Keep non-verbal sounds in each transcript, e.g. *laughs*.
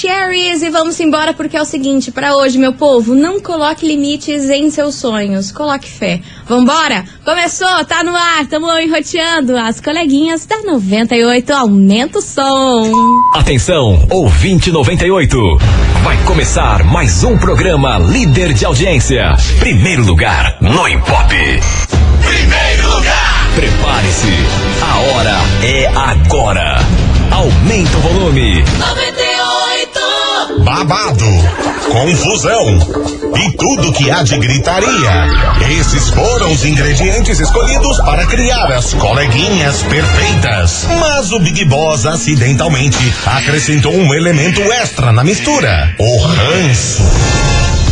Maravicheries e vamos embora porque é o seguinte, para hoje, meu povo, não coloque limites em seus sonhos, coloque fé. Vambora? Começou, tá no ar, tamo enroteando as coleguinhas da 98, aumenta o som. Atenção, ouvinte 98. Vai começar mais um programa líder de audiência. Primeiro lugar no Ibope. Primeiro lugar. Prepare-se. A hora é agora. Aumenta o volume. 98. Babado, confusão e tudo que há de gritaria. Esses foram os ingredientes escolhidos para criar as coleguinhas perfeitas. Mas o Big Boss acidentalmente acrescentou um elemento extra na mistura: o ranço.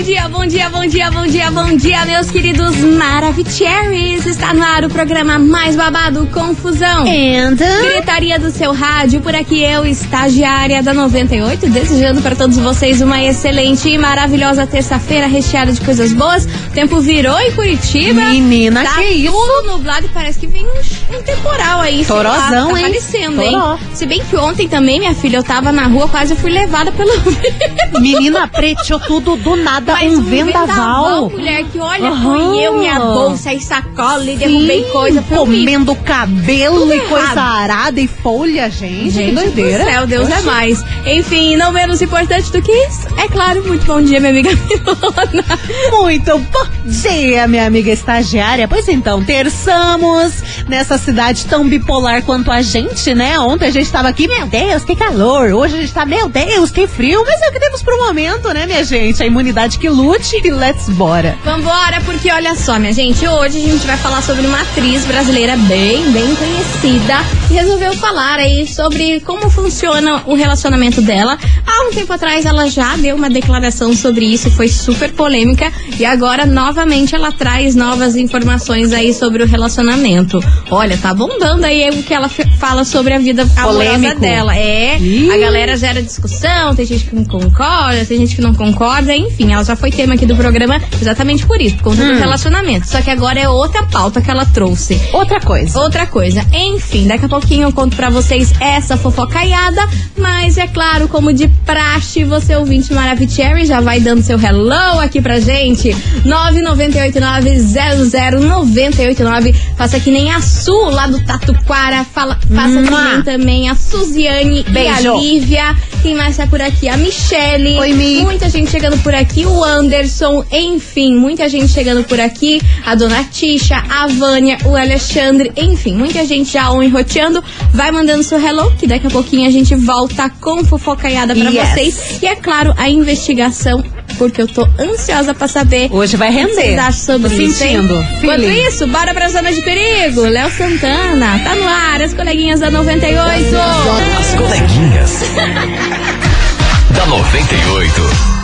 Bom dia, bom dia, bom dia, bom dia, bom dia, meus queridos Maravicheries. Está no ar o programa mais babado, Confusão. And... Gritaria do seu rádio, por aqui eu, estagiária da 98, desejando para todos vocês uma excelente e maravilhosa terça-feira recheada de coisas boas. O tempo virou em Curitiba. Menina, tá que isso? tudo nublado e parece que vem um, um temporal aí. sei lá, Torozão, tá hein? aparecendo, Toró. hein? Se bem que ontem também, minha filha, eu tava na rua, quase fui levada pelo *laughs* Menina, preteou tudo do nada, Mas um vendaval. mulher, que olha, Aham. foi eu, minha bolsa e sacola e derrubei coisa. Comendo cabelo Tudo e coisa errado. arada e folha, gente. Gente que doideira. do céu, Deus é mais. Enfim, não menos importante do que isso, é claro, muito bom dia, minha amiga *laughs* Milona. Muito bom dia, minha amiga estagiária. Pois então, terçamos nessa cidade tão bipolar quanto a gente, né? Ontem a gente tava aqui, meu Deus, que calor. Hoje a gente tá, meu Deus, que frio. Mas é o que temos pro momento, né, minha gente? A imunidade que lute e let's bora. Vambora, porque olha só, minha gente, hoje a gente vai falar sobre uma atriz brasileira bem, bem conhecida que resolveu falar aí sobre como funciona o relacionamento dela. Há um tempo atrás ela já deu uma declaração sobre isso, foi super polêmica e agora novamente ela traz novas informações aí sobre o relacionamento. Olha, tá bombando aí o que ela fala sobre a vida amorosa Polêmico. dela. É, Ih. a galera gera discussão, tem gente que não concorda, tem gente que não concorda, enfim, ela já foi tema aqui do programa exatamente por isso, por conta do relacionamento. Só que agora é outra pauta que ela trouxe. Outra coisa. Outra coisa, enfim, daqui a pouquinho eu conto pra vocês essa fofocaiada, mas é claro, como de praxe, você ouvinte Maravicherry já vai dando seu hello aqui pra gente. 998900989. Faça que nem a Su lá do Tatuquara, fala, faça que Mua. nem também a Suziane e Beijo. a Lívia. Quem mais tá por aqui? A Michele. Oi, Mi. Muita gente chegando por aqui, o Anderson, enfim, muita gente chegando por aqui, a dona Tisha, a Vânia, o Alexandre, enfim, muita gente já on roteando. Vai mandando seu hello, que daqui a pouquinho a gente volta com fofocaiada pra Yes. vocês. E é claro, a investigação, porque eu tô ansiosa pra saber. Hoje vai o que render. vocês acham sobre Tô isso, hein? sentindo. Enquanto Feeling. isso, bora pra zona de perigo. Léo Santana, tá no ar, as coleguinhas da 98. As coleguinhas. *laughs* da 98.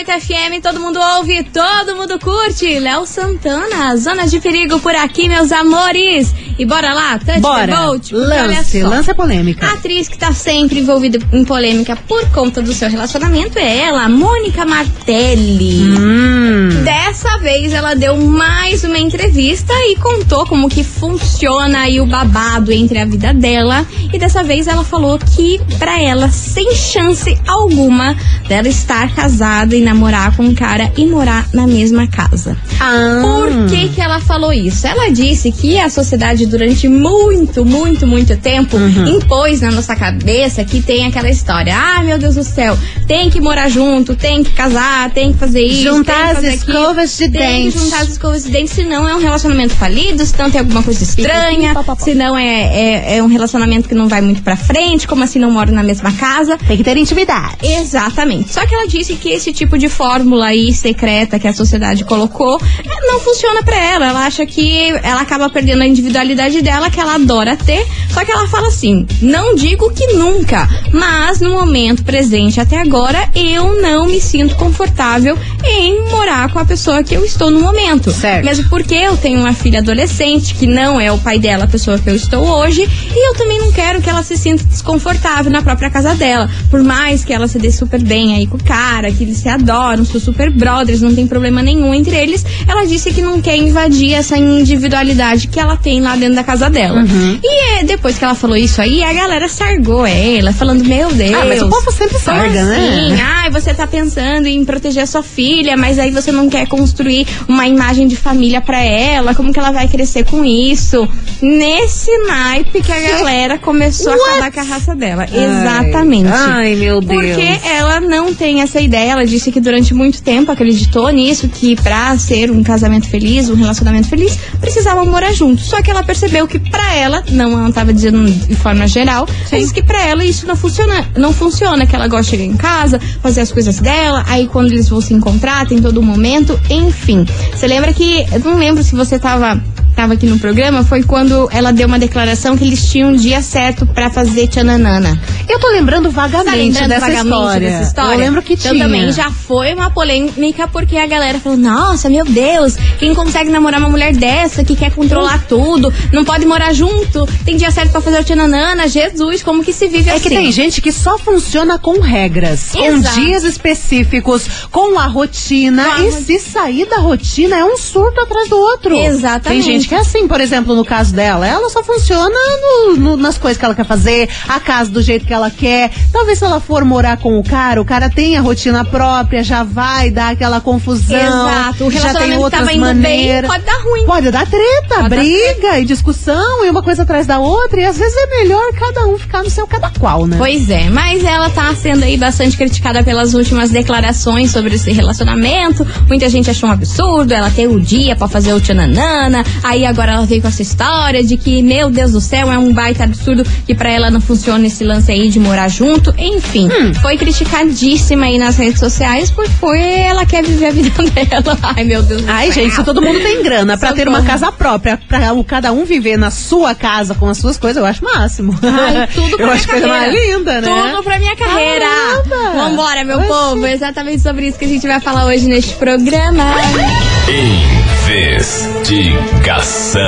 98 FM, todo mundo ouve, todo mundo curte. Léo Santana, Zona de Perigo por aqui, meus amores. E bora lá, Touch Bora. olha Lance, lance a polêmica. A atriz que tá sempre envolvida em polêmica por conta do seu relacionamento é ela, Mônica Martelli. Hum. Dessa vez ela deu mais uma entrevista e contou como que funciona aí o babado entre a vida dela. E dessa vez ela falou que pra ela, sem chance alguma dela estar casada e namorar com um cara e morar na mesma casa. Ah. Por que, que ela falou isso? Ela disse que a sociedade, durante muito, muito, muito tempo, Uhum. impôs na nossa cabeça que tem aquela história: ah, meu Deus do céu, tem que morar junto, tem que casar, tem que fazer isso. Juntar tem que as fazer aquilo, escovas de tem dente. que juntar as escovas de dente, senão é um relacionamento falido, senão tem alguma coisa estranha, pá. senão é, é, é um relacionamento que não vai muito pra frente, como assim não moram na mesma casa. Tem que ter intimidade. Exatamente. Só que ela disse que esse tipo de fórmula aí secreta que a sociedade colocou eh, não funciona pra ela. Ela acha que ela acaba perdendo a individualidade dela, que ela adora ter. Só que ela fala assim: não digo que nunca, mas no momento presente até agora, eu não me sinto confortável em morar com a pessoa que eu estou no momento. Certo. Mesmo porque eu tenho uma filha adolescente, que não é o pai dela a pessoa que eu estou hoje, e eu também não quero que ela se sinta desconfortável na própria casa dela. Por mais que ela se dê super bem aí com o cara, que eles se adoram, são super brothers, não tem problema nenhum entre eles, ela disse que não quer invadir essa individualidade que ela tem lá dentro da casa dela. E é, depois que ela falou isso aí, a galera sargou ela, falando, meu Deus. Ah, mas o povo sempre sarga, né? assim? Ai, você tá pensando em proteger a sua filha, mas aí você não quer construir uma imagem de família pra ela, como que ela vai crescer com isso? Nesse naipe que a galera começou a acabar com a raça dela. Exatamente. Ai, meu Deus. Porque ela não tem essa ideia. Ela disse que durante muito tempo acreditou nisso, que pra ser um casamento feliz, um relacionamento feliz, precisavam morar juntos. Só que ela percebeu que pra ela, não ela tava dizendo de forma geral, mas que pra ela isso não funciona, não funciona, que ela gosta de chegar em casa, fazer as coisas dela, aí quando eles vão se encontrar, tem todo um momento, enfim. Você lembra que, eu não lembro se você tava tava aqui no programa, foi quando ela deu uma declaração que eles tinham um dia certo pra fazer tchananana. Eu tô lembrando vagamente, Tá lembrando dessa, vagamente história. dessa história? Eu lembro que então tinha. também já foi uma polêmica porque a galera falou: Nossa, meu Deus, quem consegue namorar uma mulher dessa que quer controlar tudo, não pode morar junto, tem dia certo pra fazer o tchananana, Jesus, como que se vive É assim? que tem gente que só funciona com regras, Exato. com dias específicos, com a rotina. E se sair da rotina, é um surto atrás do outro. Exatamente. Tem gente que é assim, por exemplo, no caso dela, ela só funciona no- no- nas coisas que ela quer fazer, a casa do jeito que ela quer. Talvez se ela for morar com o cara, o cara tem a rotina própria, já vai dar aquela confusão. Exato. O já tem relacionamento outras tava indo maneiras. bem, pode dar ruim. Pode dar treta, Pode dar briga e discussão, e uma coisa atrás da outra, e às vezes é melhor cada um ficar no seu cada qual, né? Pois é, mas ela tá sendo aí bastante criticada pelas últimas declarações sobre esse relacionamento. Muita gente achou um absurdo, ela ter o dia pra fazer o tchananana. Aí agora ela veio com essa história de que, meu Deus do céu, é um baita absurdo que pra ela não funciona esse lance aí de morar junto. Enfim, Hum. foi criticadíssima aí nas redes sociais porque ela quer viver a vida *laughs* dela. Ai, meu Deus do Ai, céu. gente, se todo mundo tem grana pra ter uma casa própria, pra o- cada um viver na sua casa com as suas coisas, eu acho máximo. Ai, *laughs* tudo pra eu minha acho coisa mais carreira. linda, né? Tudo pra minha carreira. Caramba. Vambora, meu Oxi. povo. É exatamente sobre isso que a gente vai falar hoje neste programa. Investigação.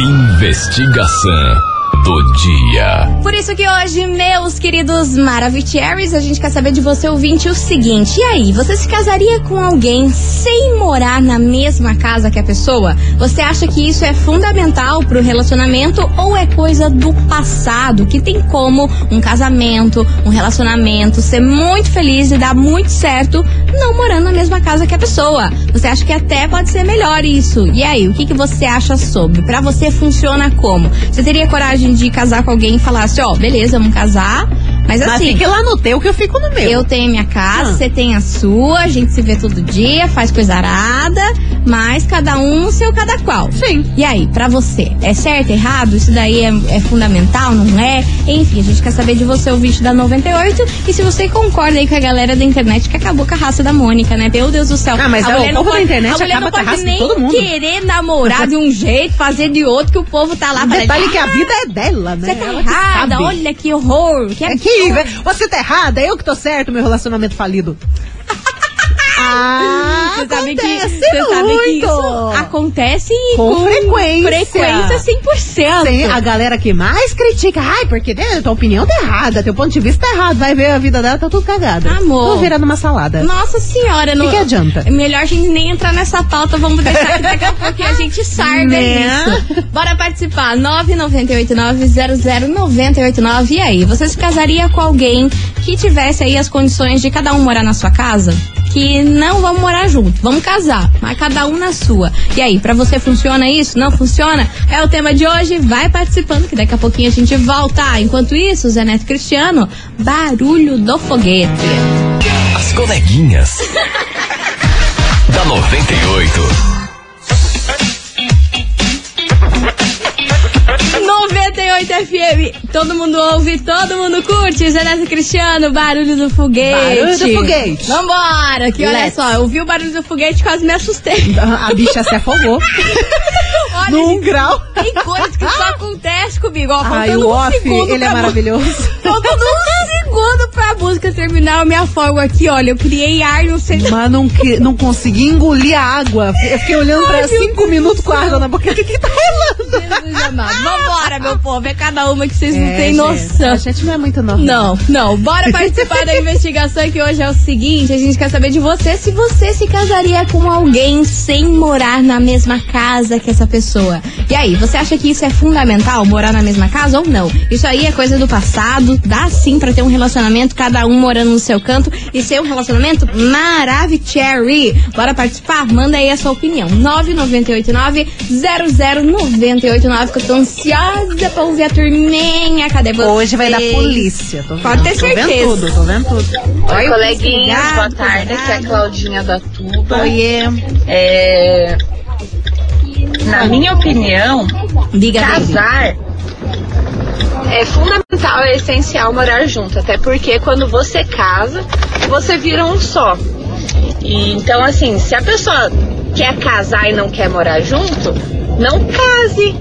Investigação do dia. Por isso que hoje, meus queridos Maravicheries, a gente quer saber de você ouvinte o seguinte. E aí, você se casaria com alguém sem morar na mesma casa que a pessoa? Você acha que isso é fundamental pro relacionamento ou é coisa do passado que tem como um casamento, um relacionamento ser muito feliz e dar muito certo não morando na mesma casa que a pessoa? Você acha que até pode ser melhor isso? E aí, o que, que você acha sobre? Pra você funciona como? Você teria coragem de casar com alguém e falar assim, ó, beleza, vamos casar, mas Mas assim, fique lá no teu que eu fico no meu. eu tenho minha casa, Ah. você tem a sua, a gente se vê todo dia, faz coisa arada, mas cada um no seu cada qual. Sim. E aí, pra você, é certo, errado? Isso daí é, é fundamental, não é? Enfim, a gente quer saber de você, ouvinte da 98, e se você concorda aí com a galera da internet que acabou com a raça da Mônica, né? Meu Deus do céu. Ah, mas a é, o mulher não da pode- internet a mulher acaba não pode raça de nem todo mundo. querer namorar de um jeito, fazer de outro, que o povo tá lá falando, Detalhe que a "Ah, vida é dela, né? Você tá Ela que errada, olha que horror, que É absurdo." que você tá errada, eu que tô certo, meu relacionamento falido. Ah, Você sabe que, acontece você sabe que isso acontece Com frequência. frequência 100%. Tem a galera que mais critica, ai, porque né, tua opinião tá errada, teu ponto de vista tá errado, vai ver a vida dela, tá tudo cagada. Amor. Tô virando uma salada. Nossa senhora, não. que adianta? É melhor a gente nem entrar nessa pauta, vamos deixar que daqui a *laughs* pouquinho a gente sarga Né? isso. Bora participar. 998900989. E aí, você se casaria com alguém que tivesse aí as condições de cada um morar na sua casa? Que não vão morar junto, vamos casar, mas cada um na sua. E aí, pra você funciona isso? Não funciona? É o tema de hoje, vai participando que daqui a pouquinho a gente volta. Enquanto isso, Zé Neto Cristiano, barulho do foguete. As coleguinhas. *laughs* da 98. FM, todo mundo ouve, todo mundo curte. Zé Neto Cristiano, barulho do foguete. Barulho do foguete. Vambora, que olha Let's. só, eu vi o barulho do foguete e quase me assustei. A bicha se afogou. *laughs* olha, num gente, grau. tem coisas que só acontece comigo. Ó, Ai, o um off, ele é maravilhoso. *laughs* Faltando um segundo pra música terminar, eu me afogo aqui, olha. Eu criei ar, não sei. Mas não, que- não consegui engolir a água. Eu fiquei olhando pra Ai, cinco minutos com a água na boca. O que que tá rolando? Vambora, meu povo. É cada uma que vocês não É, têm gente, noção. A gente não é muito normal. Não, não. Bora *laughs* participar da investigação que hoje é o seguinte, a gente quer saber de você se você se casaria com alguém sem morar na mesma casa que essa pessoa. E aí, você acha que isso é fundamental, morar na mesma casa ou não? Isso aí é coisa do passado, dá sim pra ter um relacionamento, cada um morando no seu canto e ser um relacionamento maravilhoso. Bora participar? Manda aí a sua opinião. 998900989 que eu tô ansiosa pra ouvir a turminha. Cadê você? Hoje vai dar polícia. Tô Pode ter tô certeza. vendo tudo, tô vendo tudo. Oi, coleguinhas, cuidado, boa tarde. Aqui é a. Claudinha da Tuba. Oiê. É, Na minha opinião, Diga, casar é fundamental, é essencial morar junto. Até porque quando você casa, você vira um só. E, então, assim, se a pessoa quer casar e não quer morar junto, não case.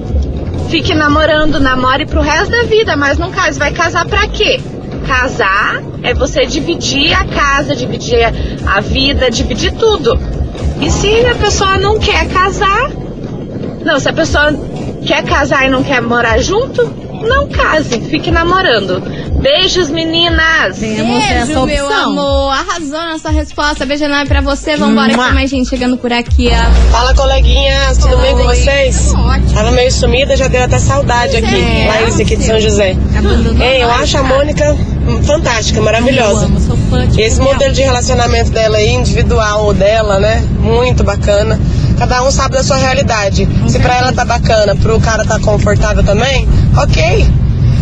Fique namorando, namore pro resto da vida, mas não case. Vai casar pra quê? Casar é você dividir a casa, dividir a vida, dividir tudo. E se a pessoa não quer casar, não, se a pessoa quer casar e não quer morar junto, não case, fique namorando. Beijos, meninas! Temos essa Beijo, meu amor. Arrasou nessa resposta. Beijo enorme pra você. Vambora, que Mua. tem mais gente chegando por aqui. ó. Fala coleguinhas, tudo bem com Oi. vocês? Ótimo. Tava meio sumida, já deu até saudade aqui. É, Laís aqui de São José. Abandonou Ei, eu acho a. Mônica fantástica, Eu maravilhosa. amo, sou fã, tipo, Esse modelo de relacionamento dela aí, individual dela, né? Muito bacana. Cada um sabe da sua realidade. Se pra ela tá bacana, pro cara tá confortável também, ok.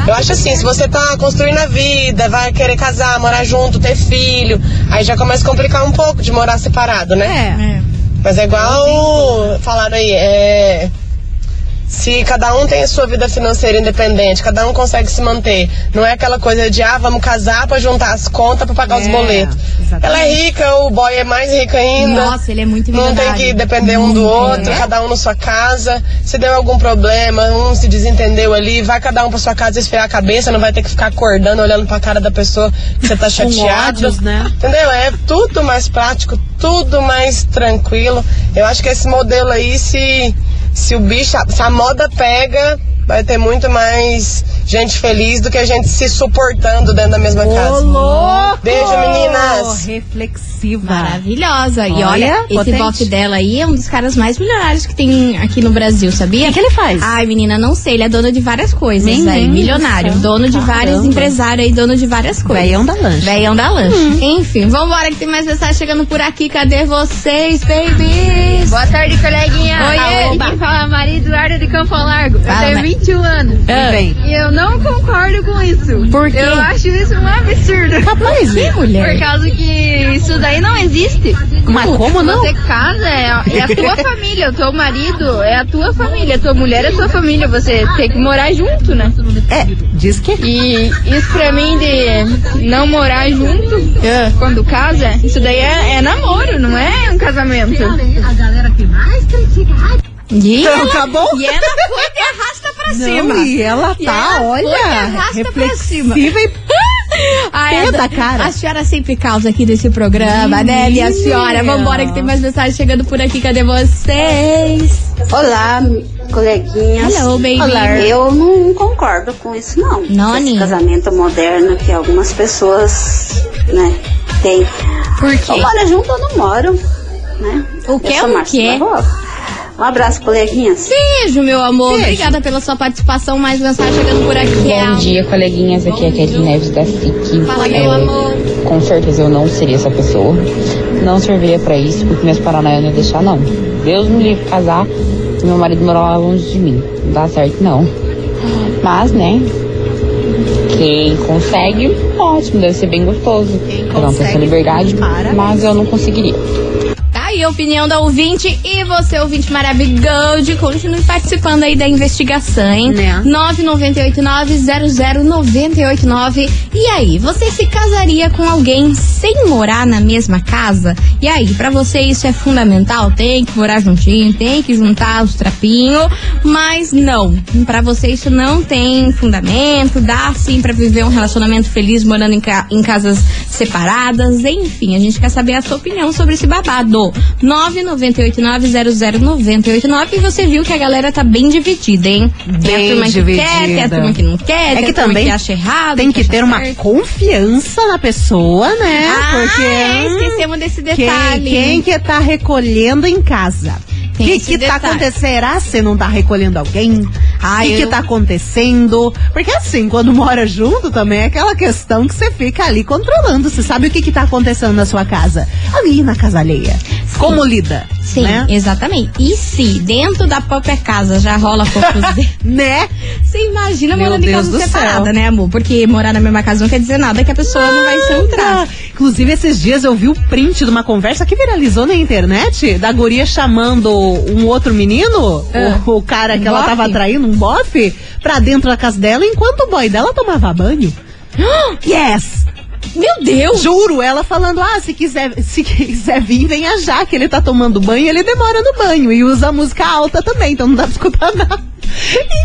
Eu acho assim, se você tá construindo a vida, vai querer casar, morar junto, ter filho, aí já começa a complicar um pouco de morar separado, né? É. É. Mas é igual falaram aí, é. Se cada um tem a sua vida financeira independente, cada um consegue se manter. Não é aquela coisa de, ah, vamos casar pra juntar as contas pra pagar os É, boletos. exatamente. Ela é rica, o boy é mais rico ainda. Nossa, ele é muito Não tem que depender um do outro, É. cada um na sua casa. Se deu algum problema, um se desentendeu ali, vai cada um pra sua casa esfriar a cabeça, não vai ter que ficar acordando, olhando pra cara da pessoa que você tá *laughs* chateado. ódios, né? Entendeu? É tudo mais prático, tudo mais tranquilo. Eu acho que esse modelo aí, se, se o bicho, se a moda pega, vai ter muito mais gente feliz do que a gente se suportando dentro da mesma casa. louco! Beijo, meninas! Reflexiva. Maravilhosa. E Olha, olha, esse bofe dela aí é um dos caras mais milionários que tem aqui no Brasil, sabia? O que, ele faz? Ai, menina, não sei. Ele é dono de várias coisas, Menino aí. Milionário. céu. Dono de vários Caramba. empresários aí, dono de várias coisas. Veião da lancha. Veião da lancha. Enfim, vambora que tem mais mensagem chegando por aqui. Cadê vocês, babies? Boa tarde, coleguinha. Oiê. Aqui quem fala é a Maria Eduarda de Campo Largo. Fala, eu tenho Maria. 21 anos. Ah. E eu não concordo com isso. Por quê? Eu acho isso um absurdo. Rapaz, que mulher? Por causa que isso daí não existe. Mas como não? Você casa, é a, é a tua família. O teu marido é a tua família. A tua mulher é a tua família. Você tem que morar junto, né? É, diz que E isso pra mim de não morar junto Ah. quando casa, isso daí é, é namoro, não é um casamento. E Então, ela, acabou? E ela foi de pra cima. Não, e ela E tá, ela foi de olha, arrasta pra cima. reflexiva e *laughs* Ai, Pé a- da cara. A senhora sempre causa aqui desse programa, né, minha senhora? Vambora que tem mais mensagem chegando por aqui. Cadê vocês? Olá, coleguinhas. Hello, baby. Olá. Eu não concordo com isso, não. Noni. Esse casamento moderno que algumas pessoas, né, têm. Por quê? Ou mora junto ou não moram, né? O que é o? Barroso. Um abraço, coleguinhas. Beijo, meu amor. Beijo. Obrigada pela sua participação. Mais mensagem chegando por aqui. Bom dia, coleguinhas. Aqui é a Kelly Neves da SIC. Fala, meu É, amor. Com certeza eu não seria essa pessoa. Não serviria pra isso, porque minhas paranoias não iam deixar, não. Deus me livre casar e meu marido morar longe de mim. Não dá certo, não. Mas, né? Quem consegue, ótimo, deve ser bem gostoso. Quem Cada um tem consegue, sua liberdade, parabéns. mas eu não conseguiria. Aí, a opinião da ouvinte e você, ouvinte maravilhoso, continue participando aí da investigação, hein? Né? 998900989. E aí, você se casaria com alguém sem morar na mesma casa? E aí, pra você isso é fundamental? Tem que morar juntinho, tem que juntar os trapinhos, mas não. Pra você isso não tem fundamento, dá sim pra viver um relacionamento feliz morando em, ca- em casas separadas, enfim, a gente quer saber a sua opinião sobre esse babado. 998900989 e você viu que a galera tá bem dividida, hein? tem a Bem turma que quer, tem a dividida. turma que não quer, É tem que a turma também que acha errado. Tem que acha ter uma certo. confiança na pessoa, né? Ah, Porque é, esquecemos desse quem, detalhe. quem que tá recolhendo em casa? O que que tá acontecendo? Será se não tá recolhendo alguém? O Ah, que que tá acontecendo? Porque assim, quando mora junto também é aquela questão que você fica ali controlando. Você sabe o que que tá acontecendo na sua casa. Ali na casa alheia. Como lida? Sim, Né? exatamente. E se dentro da própria casa já rola confusão? *laughs* Né? Você imagina Meu morando em Deus casa do separada, céu. né, amor? Porque morar na mesma casa não quer dizer nada que a pessoa não vai ser um traço. Inclusive, esses dias eu vi o print de uma conversa que viralizou na internet da guria chamando um outro menino, Ah. o, o cara que Um ela bofe? tava traindo, um bofe, pra dentro da casa dela enquanto o boy dela tomava banho. *gasps* yes! Meu Deus! Juro, ela falando, ah, se quiser, se quiser vir, venha já, que ele tá tomando banho, ele demora no banho e usa música alta também, então não dá pra escutar nada.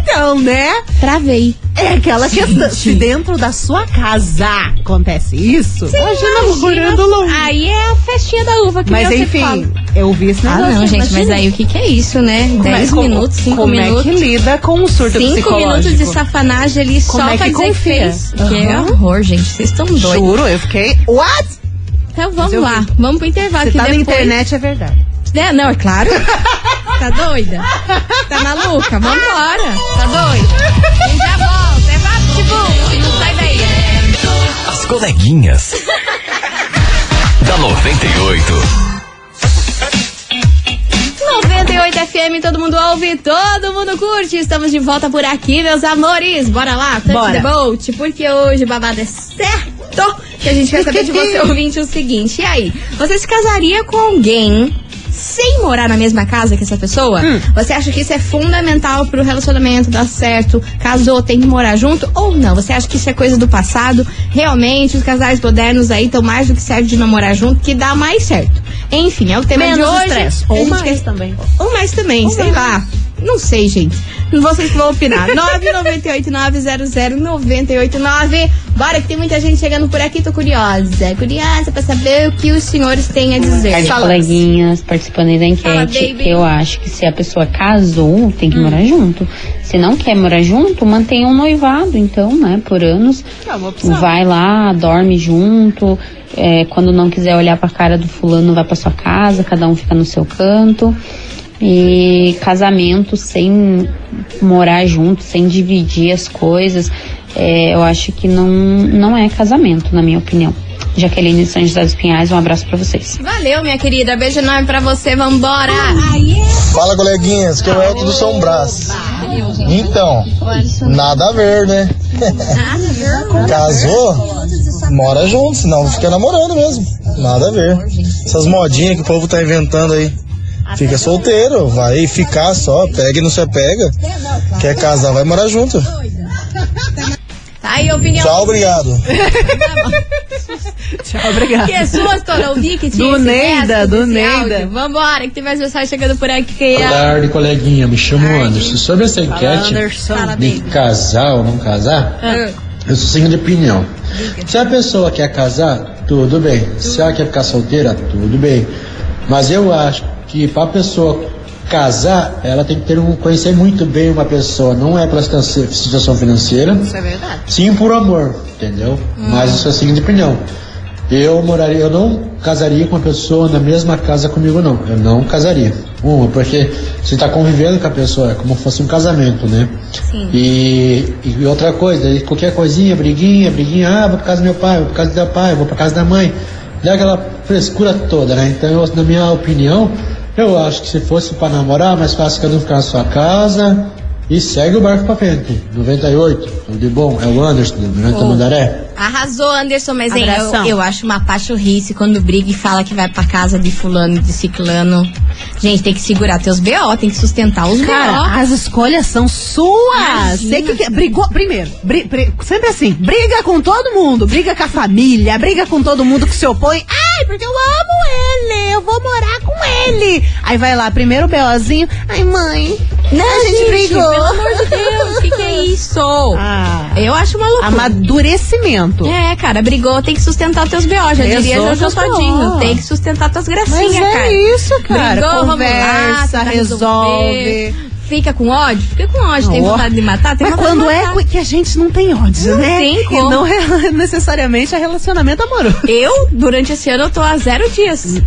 Então, né? Travei. É aquela questão. Se dentro da sua casa acontece isso, imagina morando longe. Aí é a festinha da uva que Mas você enfim, fala. eu vi esse Ah, negócio. não, gente, mas aí o que, que é isso, né? Como é- 10 como- minutos, 5 como minutos. é que lida com o surto Cinco psicológico? minutos de safanagem ali Como só é pra que fez. Que é Aham. horror, gente. Vocês estão doidos. Juro, eu fiquei. What? Então vamos lá. vi. Vamos pro intervalo. Se que tá na depois... internet é verdade. É, não, é claro. *laughs* tá doida? Tá maluca? Vambora. Tá doida? Gente já volta. É rápido, não sai daí. As coleguinhas. da 98. 98 FM, todo mundo ouve, todo mundo curte. Estamos de volta por aqui, meus amores. Bora lá, touch Bora. the boat, porque hoje o babado é certo. Que a gente quer saber de você, *laughs* ouvinte, o seguinte. E aí, você se casaria com alguém sem morar na mesma casa que essa pessoa? Hum. Você acha que isso é fundamental pro relacionamento dar certo? Casou, tem que morar junto ou não? Você acha que isso é coisa do passado? Realmente, os casais modernos aí estão mais do que certo de namorar junto, que dá mais certo. Enfim, é o tema de Menos hoje. estresse. A Ou mais quer- também. ou mais também, sei lá. Não sei, gente. Vocês que vão opinar. *laughs* 998900989. Bora que tem muita gente chegando por aqui, tô curiosa. Curiosa pra saber o que os senhores têm a dizer. Fala. coleguinhas, participando aí da Fala, enquete, baby. eu acho que se a pessoa casou, tem que morar junto. Se não quer morar junto, mantenha um noivado, então, né, por anos. É uma opção. Vai lá, dorme junto. é, quando não quiser olhar pra cara do fulano, vai pra sua casa, cada um fica no seu canto. E casamento sem morar junto, sem dividir as coisas, é, eu acho que não, não é casamento, na minha opinião. Jaqueline São José dos Pinhais, um abraço pra vocês. Valeu, minha querida. Beijo enorme pra você. Vambora. Fala, coleguinhas, que é o Elton do São Brás. Então, nada a ver, né? Casou, mora junto, senão fica namorando mesmo. Nada a ver. Essas modinhas que o povo tá inventando aí. Fica solteiro, vai ficar só, pega e não se apega. Quer casar, vai morar junto. Tá aí a opinião. Tchau, obrigado. *laughs* Tchau, obrigada. Que é sua, Torão Vic? Do Neida, do Neida. Vambora, que tem mais mensagem chegando por aqui. Boa tarde, coleguinha. Me chamo Anderson. Sobre essa enquete. Fala, de casar ou não casar, Ah. eu sou seguinte opinião. Se a pessoa quer casar, tudo bem. Se ela quer ficar solteira, tudo bem. Mas eu acho que para a pessoa casar, ela tem que ter um, conhecer muito bem uma pessoa. Não é pela situa- situação financeira, Isso é verdade. sim por amor, entendeu? Mas isso é a seguinte opinião. Eu moraria, eu não casaria com uma pessoa na mesma casa comigo, não. Eu não casaria. Uma, porque você está convivendo com a pessoa, é como se fosse um casamento, né? Sim. E, e outra coisa, qualquer coisinha, briguinha, briguinha, ah, vou pra casa do meu pai, vou pra casa do meu pai, vou pra casa da mãe. Dá aquela frescura toda, né? Então, eu, na minha opinião, eu acho que se fosse pra namorar, mais fácil cada um ficar na sua casa e segue o barco pra frente. 98, tudo de bom, é o Anderson, do Mirante Oh. Tamandaré. Arrasou, Anderson, mas hein, eu, eu acho uma pachorrice quando briga e fala que vai pra casa de fulano e de ciclano. Gente, tem que segurar teus BO, tem que sustentar os Cara, BO. as escolhas são suas. Você que quer- brigou primeiro. bri- bri- sempre assim, briga com todo mundo, briga com a família, briga com todo mundo que se opõe. Ai, porque eu amo ele, eu vou morar com ele. Aí vai lá, primeiro o BOzinho. Ai, mãe, a gente, brigou. Pelo amor de Deus, o que, que é *laughs* isso? Ah, Eu acho uma loucura. amadurecimento. É, cara, brigou, tem que sustentar teus BO. Já diria Resolve Jojo os Todinho. Tem que sustentar tuas gracinhas, Mas é cara. isso, cara. Brigou, Conversa, lá, tenta resolve. Fica com ódio? Fica com ódio. Tem Ó. vontade de matar? Tem Mas vontade quando de é matar. que a gente não tem ódio, Não né? tem E como. não é *laughs* necessariamente a relacionamento amoroso. Eu, durante esse ano, eu tô há zero dias. Se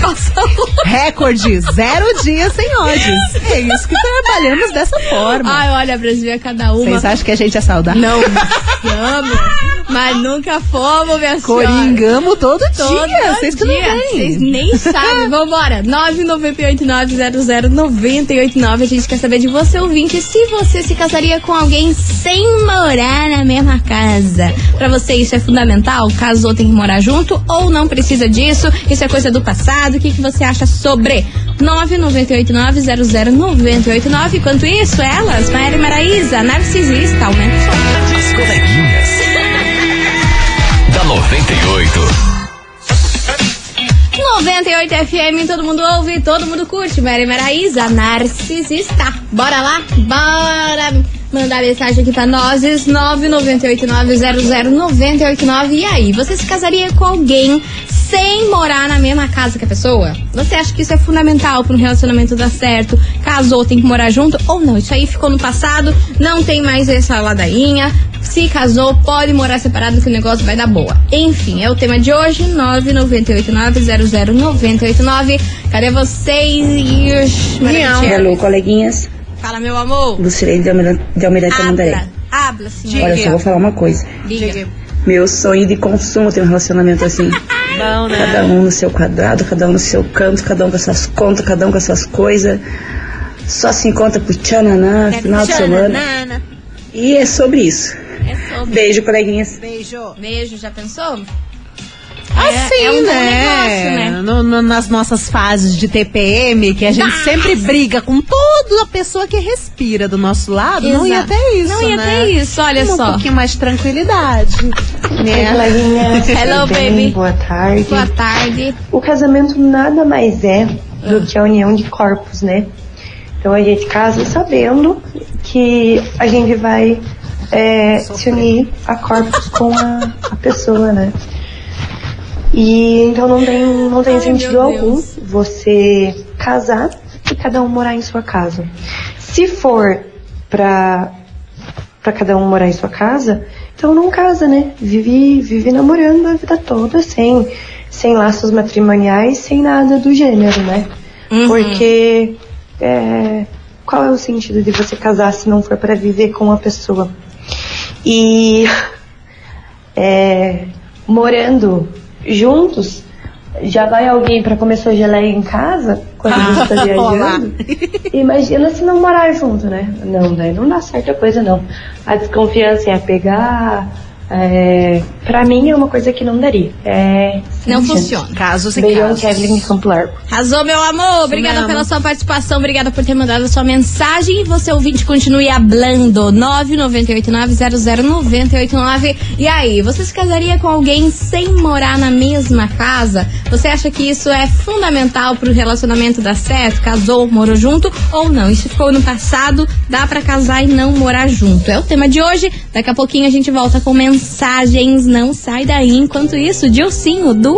passou. Recorde, zero dias sem ódios. É isso que trabalhamos dessa forma. Ai, olha, Brasil é cada uma. Vocês acham que a gente é saudável? Não somos, mas nunca fomos, minha senhora. Coringamos todo, Todo dia. Vocês que não. Vocês nem *laughs* sabem. Vambora. 998900989. A gente quer saber de você, ouvinte, se você se casaria com alguém sem morar na mesma casa. Pra você isso é fundamental? Casou, tem que morar junto ou não precisa disso? Isso é coisa do passado? O que, que você acha sobre? 998900989. Enquanto isso, elas, Maíra e Maraísa, narcisista, aumenta o som. As coleguinhas. Da 98. 98 FM, todo mundo ouve, todo mundo curte. Mary Maraísa, narcisista. Bora lá? Bora mandar mensagem aqui pra nós. 998900989. E aí, você se casaria com alguém sem morar na mesma casa que a pessoa? Você acha que isso é fundamental para um relacionamento dar certo? Casou, tem que morar junto? Ou não? Isso aí ficou no passado, não tem mais essa ladainha. Se casou, pode morar separado que o negócio vai dar boa. Enfim, é o tema de hoje, 998900989. Cadê vocês? Maravilha. Hello, coleguinhas. Fala, meu amor. Lucilene de Almirante, de Almirante Tamandaré. Habla, habla, senhora. Olha, eu só vou falar uma coisa. Diga. Meu sonho de consumo ter um relacionamento assim. *laughs* Não, Cada um no seu quadrado, cada um no seu canto, cada um com as suas contas, cada um com as suas coisas. Só se encontra pro tchananã, final de semana. E é sobre isso. É sobre. Beijo, coleguinhas. Beijo. Beijo, já pensou? Assim, é um bom né? negócio, né? No- no- nas nossas fases de TPM, que a gente sempre briga com toda a pessoa que respira do nosso lado, não ia Exato. ter isso, Não ia né? ter isso, olha Um só. pouquinho mais de tranquilidade. né? Hello, bem? baby. Boa tarde. Boa tarde. O casamento nada mais é do que a união de corpos, né? Então a gente casa sabendo que a gente vai é, se unir a corpos com a, a pessoa, né? E então não tem, não tem Ai, sentido algum você casar e cada um morar em sua casa. Se for pra, pra cada um morar em sua casa, então não casa, né? Vive, vive namorando a vida toda sem, sem laços matrimoniais, sem nada do gênero, né? Uhum. Porque é, qual é o sentido de você casar se não for para viver com a pessoa? E *laughs* é, morando juntos, já vai alguém para comer sua geleia em casa quando você está viajando? Imagina se não morar junto, né? Não, daí não dá certa coisa não. A desconfiança em apegar, é, pra mim é uma coisa que não daria. É, Não funciona. Casos e Beijão, casos. Kevin Largo. Arrasou, meu amor. Obrigada pela sua participação. Obrigada por ter mandado a sua mensagem. E você, ouvinte, continue hablando. 998900989. E aí, você se casaria com alguém sem morar na mesma casa? Você acha que isso é fundamental pro relacionamento dar certo? Casou, morou junto ou não? Isso ficou no passado, dá pra casar e não morar junto. É o tema de hoje. Daqui a pouquinho a gente volta com mensagens. Não sai daí. Enquanto isso, Dilcinho, duas.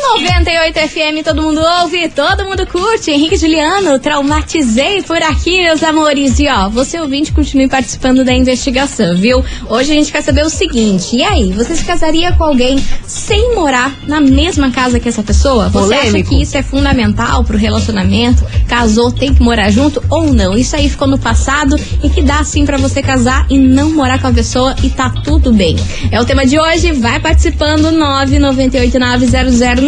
98 FM, todo mundo ouve, todo mundo curte. Henrique Juliano, traumatizei por aqui, meus amores. E ó, você ouvinte, continue participando da investigação, viu? Hoje a gente quer saber o seguinte: e aí, você se casaria com alguém sem morar na mesma casa que essa pessoa? Você acha Polêmico. que isso é fundamental pro relacionamento? Casou, tem que morar junto ou não? Isso aí ficou no passado e que dá sim pra você casar e não morar com a pessoa e tá tudo bem. É o tema de hoje, vai participando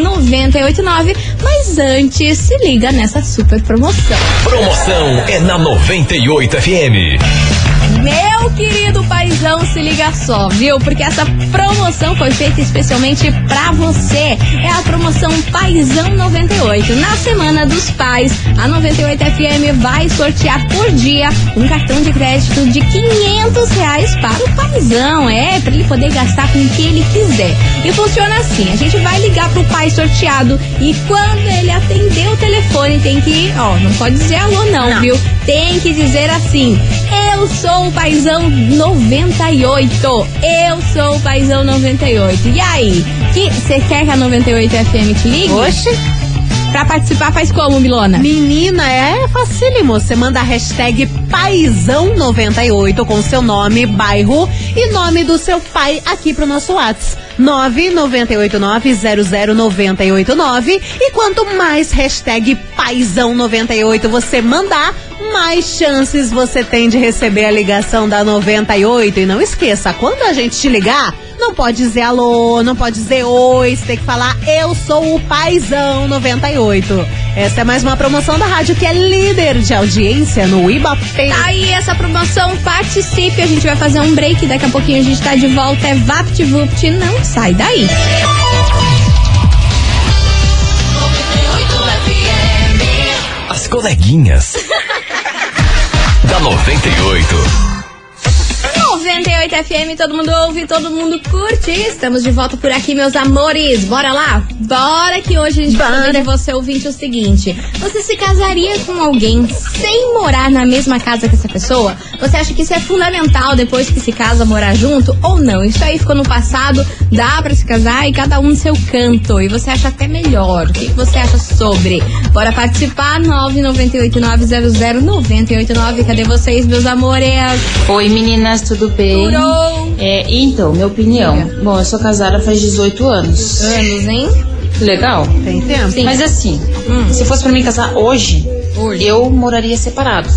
998900989 989. Mas antes, se liga nessa super promoção. Promoção é na 98 FM. Meu querido paizão, se liga só, viu? Porque essa promoção foi feita especialmente pra você. É a promoção Paizão 98. Na Semana dos Pais, a 98 FM vai sortear por dia um cartão de crédito de 500 reais para o paizão. É, pra ele poder gastar com o que ele quiser. E funciona assim: a gente vai ligar pro pai sorteado e quando ele atender o telefone, tem que, ó, não pode dizer alô, não, Não. viu? Tem que dizer assim: Eu sou o Paizão 98. Eu sou o Paizão 98. E aí? Que você quer que a 98 FM te ligue? Oxe. Pra participar faz como, Milona? Menina, é facílimo. Você manda a hashtag Paizão98 com seu nome, bairro e nome do seu pai aqui pro nosso WhatsApp. 998900989 e quanto mais hashtag Paizão98 você mandar, mais chances você tem de receber a ligação da 98. E não esqueça, quando a gente te ligar, não pode dizer alô, não pode dizer oi, você tem que falar eu sou o Paizão 98. Essa é mais uma promoção da rádio que é líder de audiência no Ibape. Tá aí essa promoção, participe. A gente vai fazer um break. Daqui a pouquinho a gente tá de volta. É VaptVupt. Não sai daí. As coleguinhas. *laughs* da 98. 98 FM, todo mundo ouve, todo mundo curte. Estamos de volta por aqui, meus amores. Bora lá? Bora que hoje a gente vai fazer de você ouvinte o seguinte: Você se casaria com alguém sem morar na mesma casa que essa pessoa? Você acha que isso é fundamental depois que se casa morar junto ou não? Isso aí ficou no passado, dá pra se casar e cada um no seu canto. E você acha até melhor. O que, que você acha sobre? Bora participar? 998900989. Cadê vocês, meus amores? Oi meninas, tudo bem? É, então, minha opinião. Bom, eu sou casada faz 18 anos. Anos, hein? Legal. Tem tempo? Sim. Mas assim, Hum. se fosse pra mim casar hoje, Hoje. eu moraria separado,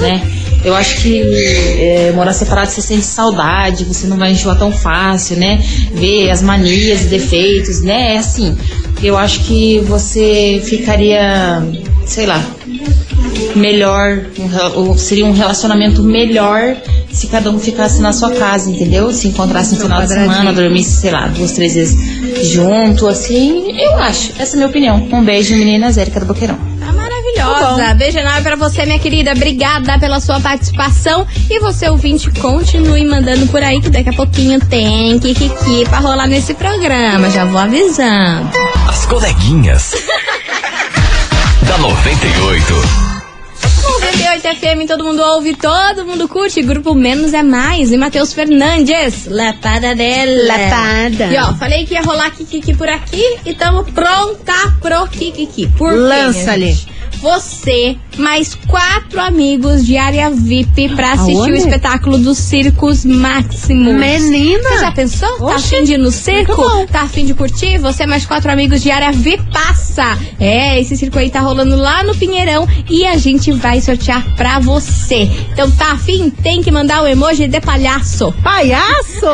né? Eu acho que é, morar separado você sente saudade, você não vai enjoar tão fácil, né? Ver as manias e defeitos, né? É assim. Eu acho que você ficaria, sei lá, melhor, um seria um relacionamento melhor se cada um ficasse na sua casa, entendeu? Se encontrasse no final de semana, dormisse, sei lá, duas, três vezes junto, assim, eu acho. Essa é a minha opinião. Um beijo, meninas, Érica do Boqueirão. Tá maravilhosa. Beijo enorme pra você, minha querida. Obrigada pela sua participação. E você, ouvinte, continue mandando por aí que daqui a pouquinho tem Kikiki pra rolar nesse programa. Já vou avisando. As coleguinhas. *laughs* da 98. 98 FM, todo mundo ouve, todo mundo curte. Grupo Menos é Mais. E Matheus Fernandes. Lapada dela. Lapada. E ó, falei que ia rolar Kikiki por aqui e tamo pronta pro Kikiki. Por Lança ali. Você, mais quatro amigos de área VIP pra assistir Aonde? o espetáculo dos Circos Máximos. Menina! Você já pensou? Tá afim de ir no circo? Tá afim de curtir? Você mais quatro amigos de área VIP passa. É, esse circo aí tá rolando lá no Pinheirão e a gente vai sortear pra você. Então tá afim? Tem que mandar o emoji de palhaço. Palhaço?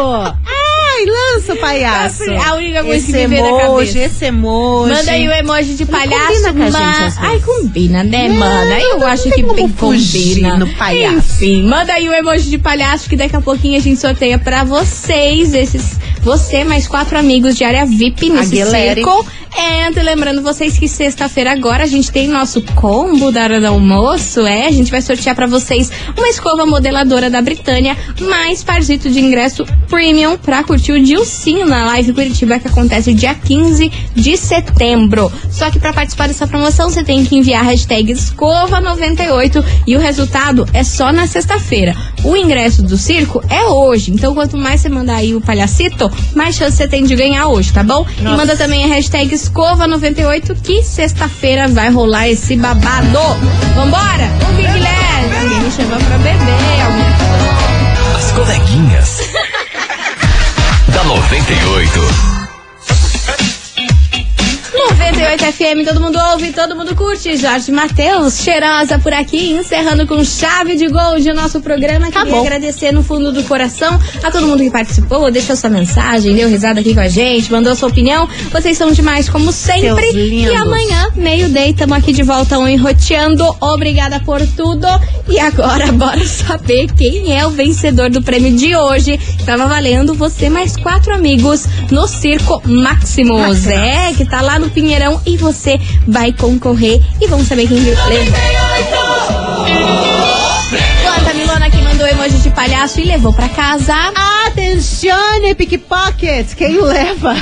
Ai, lança o palhaço. A única coisa esse que me veio na emoji, cabeça. esse emoji. Manda aí o emoji de Não palhaço. combina com a gente. Ai, combina, né, É, mana? Eu não acho tem que bem combina. no palhaço. Enfim, manda aí o emoji de palhaço que daqui a pouquinho a gente sorteia pra vocês. Esses, você mais quatro amigos de área VIP nesse Aguilera. circo. Entre, lembrando vocês que sexta-feira agora a gente tem nosso combo da hora do almoço. É, a gente vai sortear pra vocês uma escova modeladora da Britânia, mais parzito de ingresso premium pra curtir o Dilcinho na live Curitiba que acontece dia 15 de setembro. Só que pra participar dessa promoção você tem que enviar a hashtag escova98 e o resultado é só na sexta-feira. O ingresso do circo é hoje, então quanto mais você mandar aí o palhacito, mais chance você tem de ganhar hoje, tá bom? E Nossa. manda também a hashtag escova98 que sexta-feira vai rolar esse babado. Vambora? O Big Guilherme. Alguém me chama pra beber, alguém As coleguinhas. *laughs* da 98. 98 FM, todo mundo ouve, todo mundo curte. Jorge Matheus, cheirosa por aqui, encerrando com chave de gol de nosso programa. Queria bom. agradecer no fundo do coração a todo mundo que participou, deixou sua mensagem, deu risada aqui com a gente, mandou sua opinião. Vocês são demais, como sempre. E amanhã, meio-day, estamos aqui de volta, um enroteando. Obrigada por tudo. E agora, *laughs* bora saber quem é o vencedor do prêmio de hoje. Tava valendo você mais quatro amigos no Circo Maximus. Maximus. É, que tá lá no Pinheirão e você vai concorrer. E vamos saber quem mandou emoji de palhaço e levou pra casa. Atenzione, pickpocket! Quem leva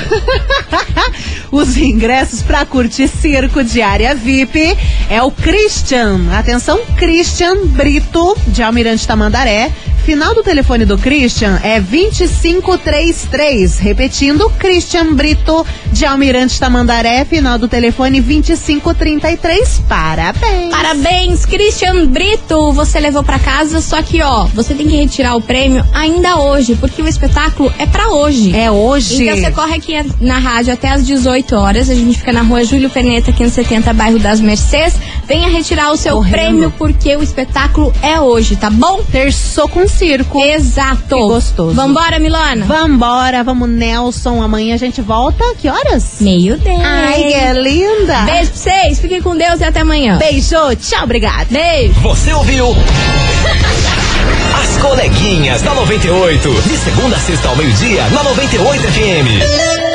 *laughs* os ingressos pra curtir circo de área VIP é o Christian. Atenção, Christian Brito, de Almirante Tamandaré. Final do telefone do Christian é 2533. Repetindo, Christian Brito, de Almirante Tamandaré. Final do telefone 2533. Parabéns! Parabéns, Christian Brito! Você levou pra casa, só que ó, você tem que retirar o prêmio ainda hoje, porque o espetáculo é pra hoje. É hoje. Então você corre aqui na rádio até às 18 horas. A gente fica na rua Júlio Perneta, 570, bairro das Mercês. Venha retirar o seu Correndo. prêmio, porque o espetáculo é hoje, tá bom? Terçou com circo. Exato. Que gostoso. Vambora, Milana? Vambora, vamos, Nelson. Amanhã a gente volta. Que horas? Meio dez. Ai, que linda. Beijo pra vocês, fiquem com Deus e até amanhã. Beijo, tchau, obrigada. Beijo. Você ouviu? As coleguinhas da 98. De segunda a sexta ao meio-dia, na 98 FM.